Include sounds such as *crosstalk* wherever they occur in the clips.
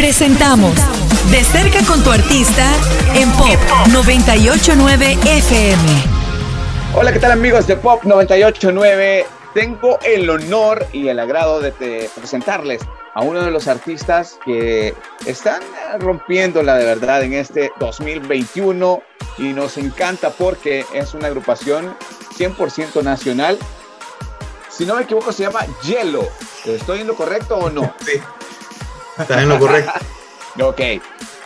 Presentamos De cerca con tu artista en Pop 989 FM. Hola, ¿qué tal amigos de Pop 989? Tengo el honor y el agrado de, presentarles a uno de los artistas que están rompiéndola de verdad en este 2021 y nos encanta porque es una agrupación 100% nacional. Si no me equivoco, se llama Yellow. ¿Estoy en lo correcto o no? Sí. Está en lo correcto. *laughs* ok.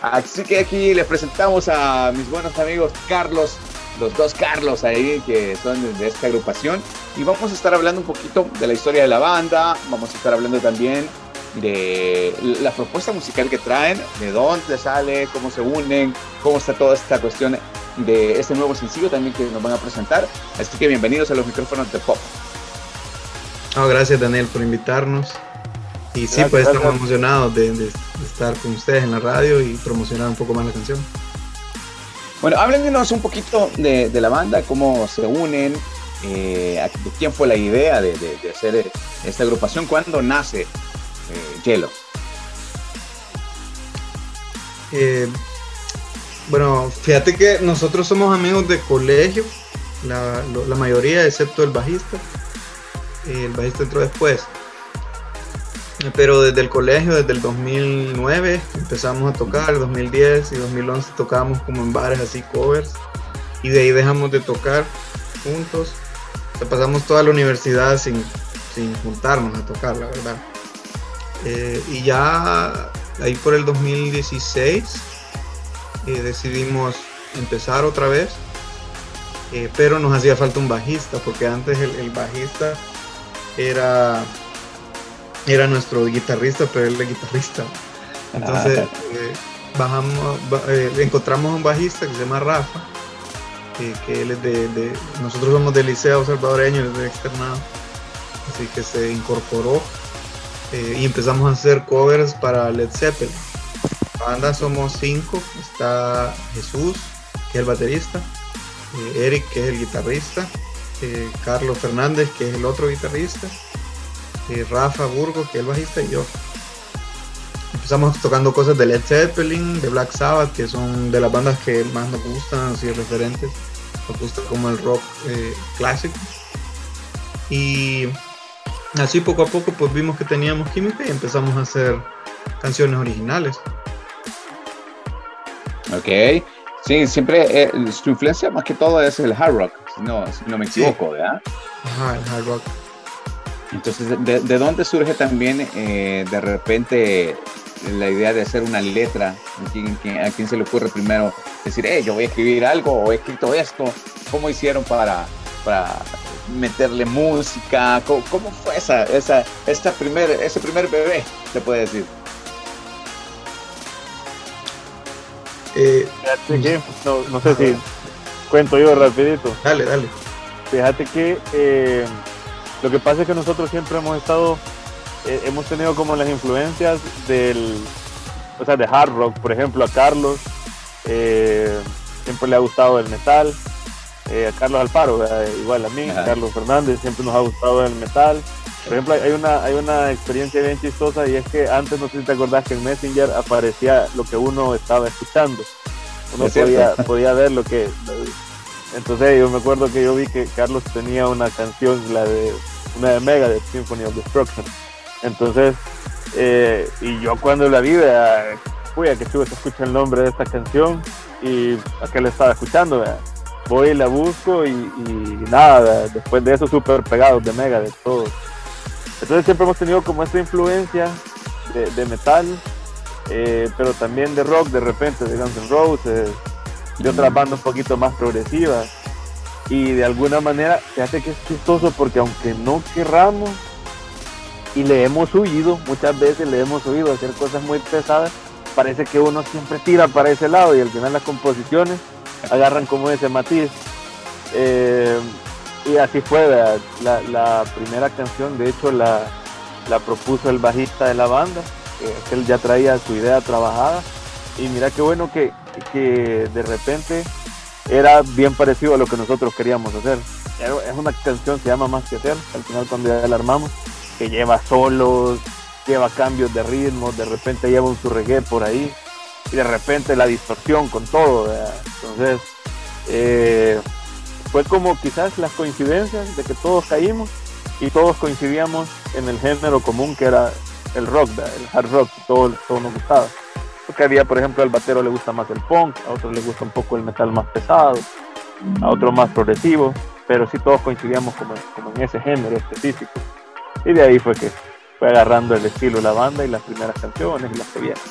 Así que aquí les presentamos a mis buenos amigos Carlos, los dos Carlos ahí que son de esta agrupación. Y vamos a estar hablando un poquito de la historia de la banda. Vamos a estar hablando también de la propuesta musical que traen, de dónde sale, cómo se unen, cómo está toda esta cuestión de este nuevo sencillo también que nos van a presentar. Así que bienvenidos a los micrófonos de Pop. gracias Daniel por invitarnos. Y sí, pues estamos emocionados de, estar con ustedes en la radio y promocionar un poco más la canción. Bueno, háblenos un poquito de, la banda, cómo se unen, eh, de quién fue la idea de, hacer esta agrupación, cuándo nace eh, Yellow. Eh, bueno, fíjate que nosotros somos amigos de colegio, la, la mayoría, excepto el bajista. El bajista entró después. Pero desde el colegio, desde el 2009, empezamos a tocar, 2010 y 2011 tocábamos como en bares así covers y de ahí dejamos de tocar juntos. pasamos toda la universidad sin, juntarnos a tocar, la verdad. Eh, y ya ahí por el 2016 eh, decidimos empezar otra vez, eh, pero nos hacía falta un bajista, porque antes el bajista era era nuestro guitarrista, pero él es guitarrista. Entonces eh, bajamos, eh, encontramos un bajista que se llama Rafa, que él es de, nosotros somos del Liceo Salvadoreño, él es de externado, así que se incorporó eh, y empezamos a hacer covers para Led Zeppelin. La banda somos cinco, está Jesús, que es el baterista, Eric, que es el guitarrista, Carlos Fernández, que es el otro guitarrista, Rafa Burgos, que es el bajista, y yo. Empezamos tocando cosas de Led Zeppelin, de Black Sabbath, que son de las bandas que más nos gustan, así referentes. Nos gusta como el rock eh, clásico. Y así poco a poco pues vimos que teníamos química y empezamos a hacer canciones originales. Ok. Sí, siempre eh, su influencia más que todo es el hard rock, si no, no me equivoco, ¿verdad? Ajá, el hard rock. Entonces, ¿de, dónde surge también eh, de repente la idea de hacer una letra? ¿A quién, se le ocurre primero decir, eh, yo voy a escribir algo o he escrito esto? ¿Cómo hicieron para, para meterle música? ¿Cómo, fue esa, esa, esta primer, ese primer bebé, se puede decir? Eh, no, sé si cuento yo rapidito. Dale, dale. Fíjate que eh, lo que pasa es que nosotros siempre hemos estado, eh, hemos tenido como las influencias del, o sea, de hard rock, por ejemplo, a Carlos, eh, siempre le ha gustado el metal, eh, a Carlos Alfaro, igual a mí, Carlos Fernández, siempre nos ha gustado el metal. Por ejemplo, hay una, hay una experiencia bien chistosa y es que antes, no sé si te acordás que en Messenger aparecía lo que uno estaba escuchando. Uno podía, podía ver lo que... Entonces yo me acuerdo que yo vi que Carlos tenía una canción, la de una de Megadeth, Symphony of Destruction. Entonces, eh, y yo cuando la vi, fui a que estuve se escucha el nombre de esta canción y a que la estaba escuchando, voy y la busco y, nada, después de eso súper pegados de Megadeth, todos. Entonces siempre hemos tenido como esta influencia de, metal, eh, pero también de rock de repente, de Guns N' Roses, de otras bandas un poquito más progresivas y de alguna manera se hace que es chistoso porque aunque no querramos y le hemos huido, muchas veces le hemos oído hacer cosas muy pesadas, parece que uno siempre tira para ese lado y al final las composiciones agarran como ese matiz. Eh, y así fue, la, primera canción, de hecho la, la propuso el bajista de la banda, que él ya traía su idea trabajada. Y mira qué bueno que, que de repente era bien parecido a lo que nosotros queríamos hacer. Es una canción se llama Más que hacer, al final cuando ya la armamos, que lleva solos, lleva cambios de ritmo, de repente lleva un su reggae por ahí, y de repente la distorsión con todo. Entonces, eh, fue como quizás las coincidencias de que todos caímos y todos coincidíamos en el género común que era el rock, el hard rock, todo, todo nos gustaba. Porque había, por ejemplo, al batero le gusta más el punk, a otros le gusta un poco el metal más pesado, a otros más progresivo, pero sí todos coincidíamos como, como en ese género específico. Y de ahí fue que fue agarrando el estilo de la banda y las primeras canciones y las que vienen.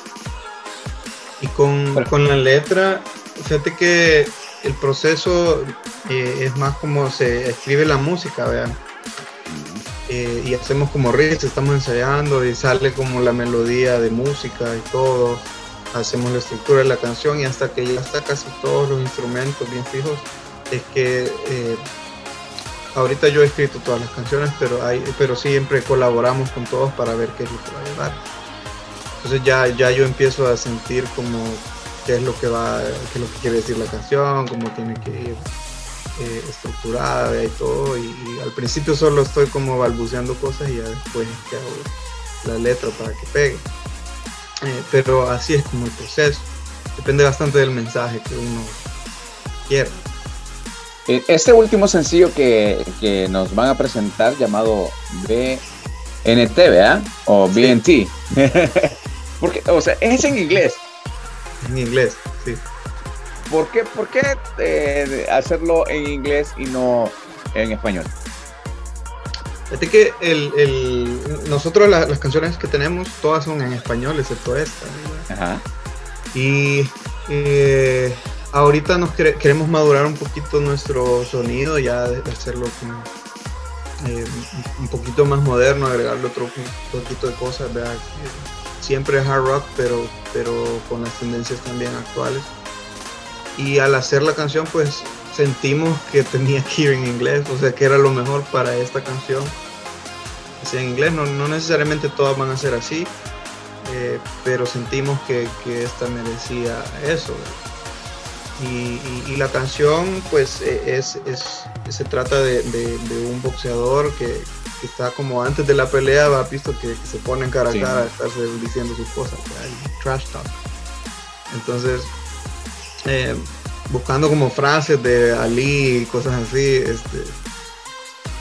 Y con, con la letra, fíjate que el proceso eh, es más como se escribe la música, vean. Eh, y hacemos como riffs, estamos ensayando y sale como la melodía de música y todo. Hacemos la estructura de la canción y hasta que ya está casi todos los instrumentos bien fijos, es que eh, ahorita yo he escrito todas las canciones, pero, hay, pero siempre colaboramos con todos para ver qué es lo que va a llevar. Entonces ya, ya yo empiezo a sentir como qué es lo que va, qué es lo que quiere decir la canción, cómo tiene que ir eh, estructurada y todo. Y, al principio solo estoy como balbuceando cosas y ya después que hago la letra para que pegue. Eh, pero así es como el proceso. Depende bastante del mensaje que uno quiera. Eh, este último sencillo que, que nos van a presentar llamado BNT, ¿verdad? O BNT. *laughs* Porque, o sea, es en inglés. En inglés, sí. ¿Por qué, por qué eh, hacerlo en inglés y no en español? Fíjate que el, el, nosotros las canciones que tenemos todas son en español, excepto esta. Ajá. Y eh, ahorita nos queremos madurar un poquito nuestro sonido, ya de hacerlo como, eh, un poquito más moderno, agregarle otro poquito de cosas, ¿verdad? siempre hard rock, pero, pero con las tendencias también actuales. Y al hacer la canción, pues sentimos que tenía que ir en inglés, o sea que era lo mejor para esta canción. O sea, en inglés no, no necesariamente todas van a ser así, eh, pero sentimos que, que, esta merecía eso. Y, y, la canción, pues, e, es, es se trata de, de, de un boxeador que, está como antes de la pelea, ha visto que, se ponen cara a cara a estarse diciendo sus cosas, trash talk. Entonces, eh, buscando como frases de Ali y cosas así, este,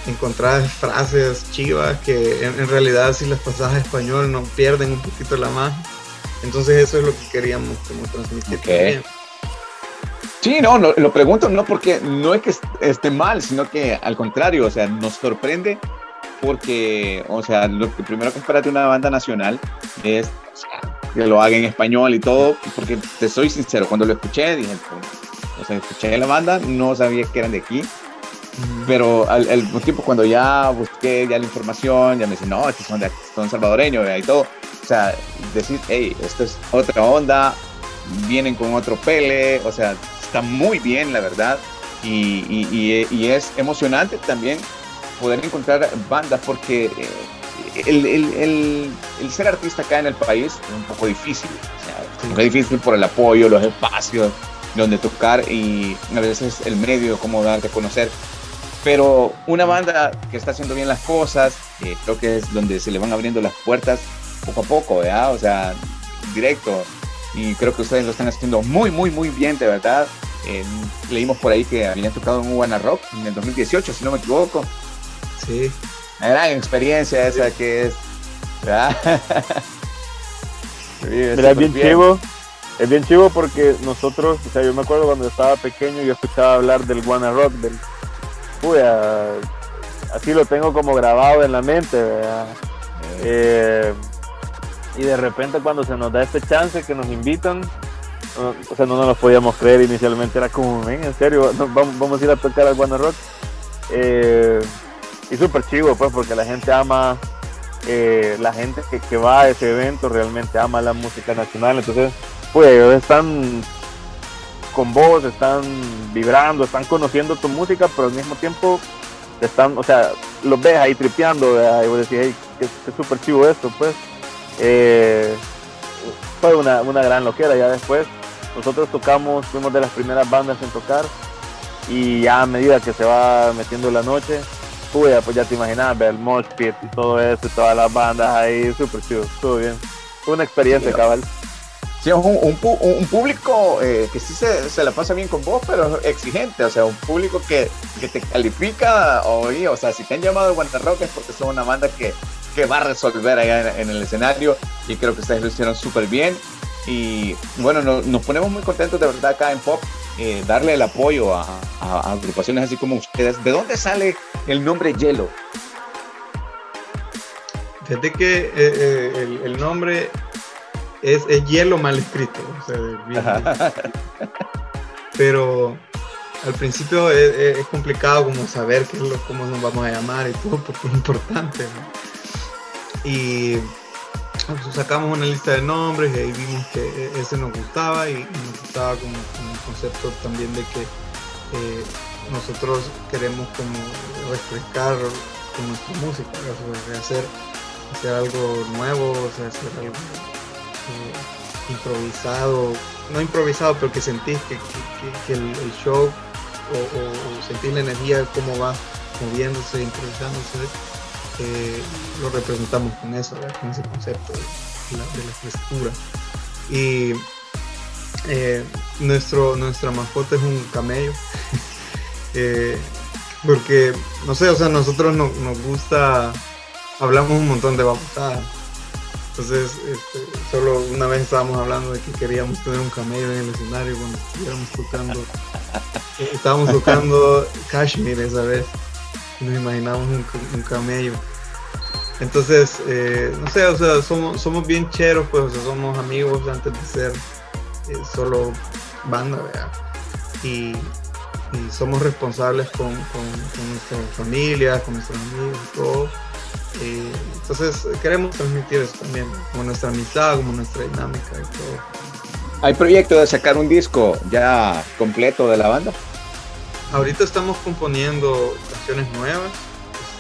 encontrar frases chivas que en, realidad si las pasas a español no pierden un poquito la magia. Entonces eso es lo que queríamos como transmitir. Sí, no, lo, lo, pregunto no porque no es que esté mal, sino que al contrario, o sea, nos sorprende porque, o sea, lo que primero que esperas de una banda nacional es que lo haga en español y todo, porque te soy sincero, cuando lo escuché, dije, o sea, escuché la banda, no sabía que eran de aquí, pero al, tiempo cuando ya busqué ya la información, ya me dicen, no, estos son, de, son salvadoreños y todo, o sea, decir, hey, esto es otra onda, vienen con otro pele, o sea, está muy bien, la verdad, y, y, y es emocionante también poder encontrar bandas porque eh, el, el, el, ser artista acá en el país es un poco difícil. es difícil por el apoyo, los espacios donde tocar y a veces el medio, cómo darte a conocer. Pero una banda que está haciendo bien las cosas, eh, creo que es donde se le van abriendo las puertas poco a poco, ¿verdad? O sea, directo. Y creo que ustedes lo están haciendo muy, muy, muy bien, de verdad. Eh, leímos por ahí que habían tocado en One Rock en el 2018, si no me equivoco. Sí. Una gran experiencia esa que es. *laughs* es bien, chivo. Es bien chivo porque nosotros, o sea, yo me acuerdo cuando estaba pequeño, yo escuchaba hablar del Wanna Rock, del. Uy, así lo tengo como grabado en la mente, ¿verdad? Eh, y de repente cuando se nos da este chance que nos invitan, o sea, no nos lo podíamos creer inicialmente, era como, en serio, vamos, vamos, a ir a tocar al Wanna Rock. Eh, y súper chivo, pues, porque la gente ama, eh, la gente que, va a ese evento realmente ama la música nacional. Entonces, pues, están con vos, están vibrando, están conociendo tu música, pero al mismo tiempo están, o sea, los ves ahí tripeando, y vos decís, hey, qué, súper chivo esto, pues. Eh, fue una, una gran loquera, ya después nosotros tocamos, fuimos de las primeras bandas en tocar y ya a medida que se va metiendo la noche, puya, pues ya te imaginas, ver el mosh pit y todo eso, y todas las bandas ahí, súper chido, estuvo bien. Fue una experiencia, cabal. Sí, un, un, un público eh, que sí se, se, la pasa bien con vos, pero exigente, o sea, un público que, que te califica, o sea, si te han llamado Guantarrock es porque son una banda que, que va a resolver allá en, el escenario y creo que ustedes lo hicieron súper bien. Y bueno, nos ponemos muy contentos de verdad acá en Pop, eh, darle el apoyo a, agrupaciones así como ustedes. ¿De dónde sale el nombre Hielo? Fíjate que eh, el, nombre es, hielo mal escrito. pero al principio es, complicado como saber qué es lo, cómo nos vamos a llamar y todo, porque es importante. Y pues, sacamos una lista de nombres y ahí vimos que ese nos gustaba y nos gustaba como, el concepto también de que eh, nosotros queremos como refrescar con nuestra música, hacer, hacer algo nuevo, hacer algo improvisado, no improvisado, pero que sentís que, el, show o, sentís la energía cómo va moviéndose, improvisándose, eh, lo representamos con eso, con ese concepto de la, de Y eh, nuestro, nuestra mascota es un camello. *laughs* porque, no sé, o sea, nosotros nos gusta, hablamos un montón de babosadas entonces, este, solo una vez estábamos hablando de que queríamos tener un camello en el escenario cuando estuviéramos tocando. *laughs* Eh, estábamos tocando Kashmir esa vez. Y nos imaginamos un, camello. Entonces, eh, no sé, o sea, somos, somos bien cheros, pues, o sea, somos amigos antes de ser eh, solo banda, ¿verdad? Y, somos responsables con, con, con nuestras familias, con nuestros amigos y todo entonces queremos transmitir eso también, como nuestra amistad, como nuestra dinámica y todo. ¿Hay proyecto de sacar un disco ya completo de la banda? Ahorita estamos componiendo canciones nuevas.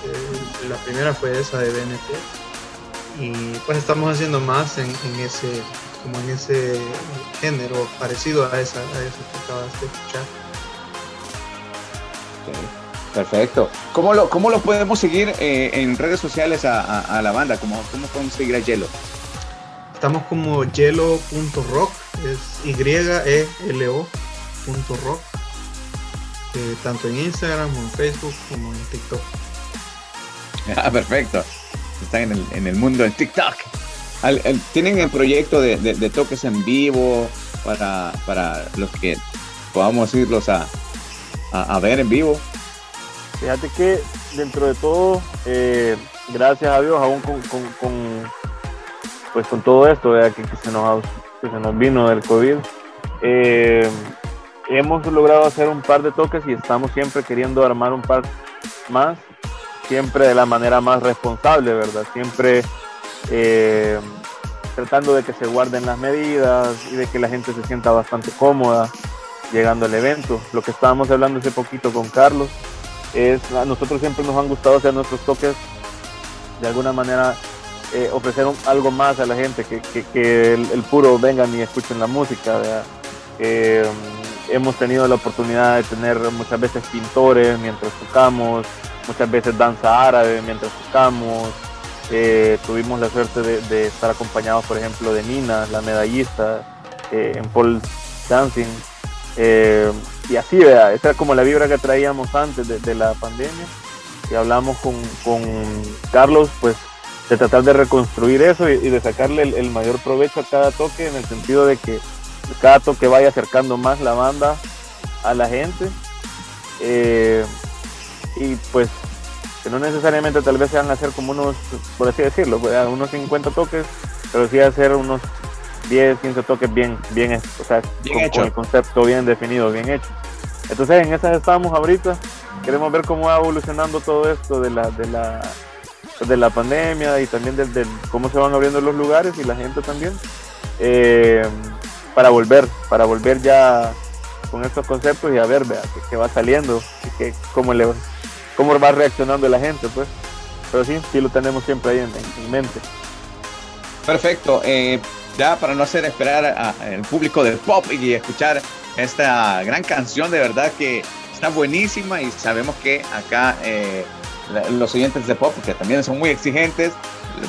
Este, la primera fue esa de BNT. Y pues estamos haciendo más en, ese como en ese género parecido a esa, a eso que acabas de escuchar. Perfecto. ¿Cómo lo, cómo lo podemos seguir eh, en redes sociales a, la banda? ¿Cómo, ¿Cómo, podemos seguir a Yelo? Estamos como yelo.rock, es Y-E-L-O.rock, eh, tanto en Instagram, como en Facebook, como en TikTok. *laughs* Ah, perfecto. Están en el, en el mundo del TikTok. ¿Tienen el proyecto de, de, toques en vivo para, para los que podamos irlos a, a, a ver en vivo? Fíjate que dentro de todo, eh, gracias a Dios, aún con, pues con todo esto que, se nos, se nos vino del COVID, eh, hemos logrado hacer un par de toques y estamos siempre queriendo armar un par más, siempre de la manera más responsable, ¿verdad? Siempre eh, tratando de que se guarden las medidas y de que la gente se sienta bastante cómoda llegando al evento. Lo que estábamos hablando hace poquito con Carlos, es a nosotros siempre nos han gustado hacer nuestros toques de alguna manera eh, ofrecer algo más a la gente que, que, el, puro vengan y escuchen la música eh, hemos tenido la oportunidad de tener muchas veces pintores mientras tocamos muchas veces danza árabe mientras tocamos. Eh, tuvimos la suerte de, estar acompañados por ejemplo de Nina la medallista en Paul Dancing y así, vea, esa era como la vibra que traíamos antes de, la pandemia. Y hablamos con, Carlos, pues, de tratar de reconstruir eso y, de sacarle el, mayor provecho a cada toque, en el sentido de que cada toque vaya acercando más la banda a la gente. Eh, y pues, que no necesariamente tal vez se van a hacer como unos, por así decirlo, pues, unos 50 toques, pero sí hacer unos 10, 15 toques bien, bien, o sea, con, el concepto bien definido, bien hecho. Entonces en esas estamos ahorita, queremos ver cómo va evolucionando todo esto de la, de la, de la pandemia y también de, cómo se van abriendo los lugares y la gente también, eh, para volver, para volver ya con estos conceptos y a ver, vea, que, va saliendo que cómo, le, cómo va reaccionando la gente, pues. Pero sí, sí lo tenemos siempre ahí en, mente. Perfecto. Eh, ya para no hacer esperar al público del pop y escuchar esta gran canción, de verdad que está buenísima y sabemos que acá eh, los oyentes de pop, que también son muy exigentes,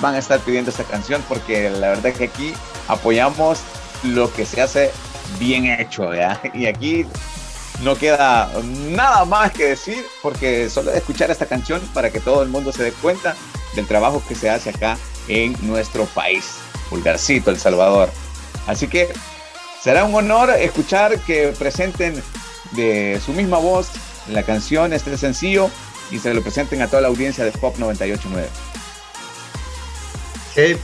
van a estar pidiendo esta canción porque la verdad que aquí apoyamos lo que se hace bien hecho, ¿ya? Y aquí no queda nada más que decir porque solo de escuchar esta canción para que todo el mundo se dé cuenta del trabajo que se hace acá en nuestro país, Pulgarcito, El Salvador. Así que será un honor escuchar que presenten de su misma voz la canción, este sencillo, y se lo presenten a toda la audiencia de Pop 989. Hey,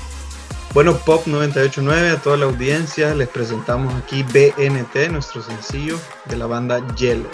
bueno, Pop 989, a toda la audiencia, les presentamos aquí BNT, nuestro sencillo de la banda Yellow.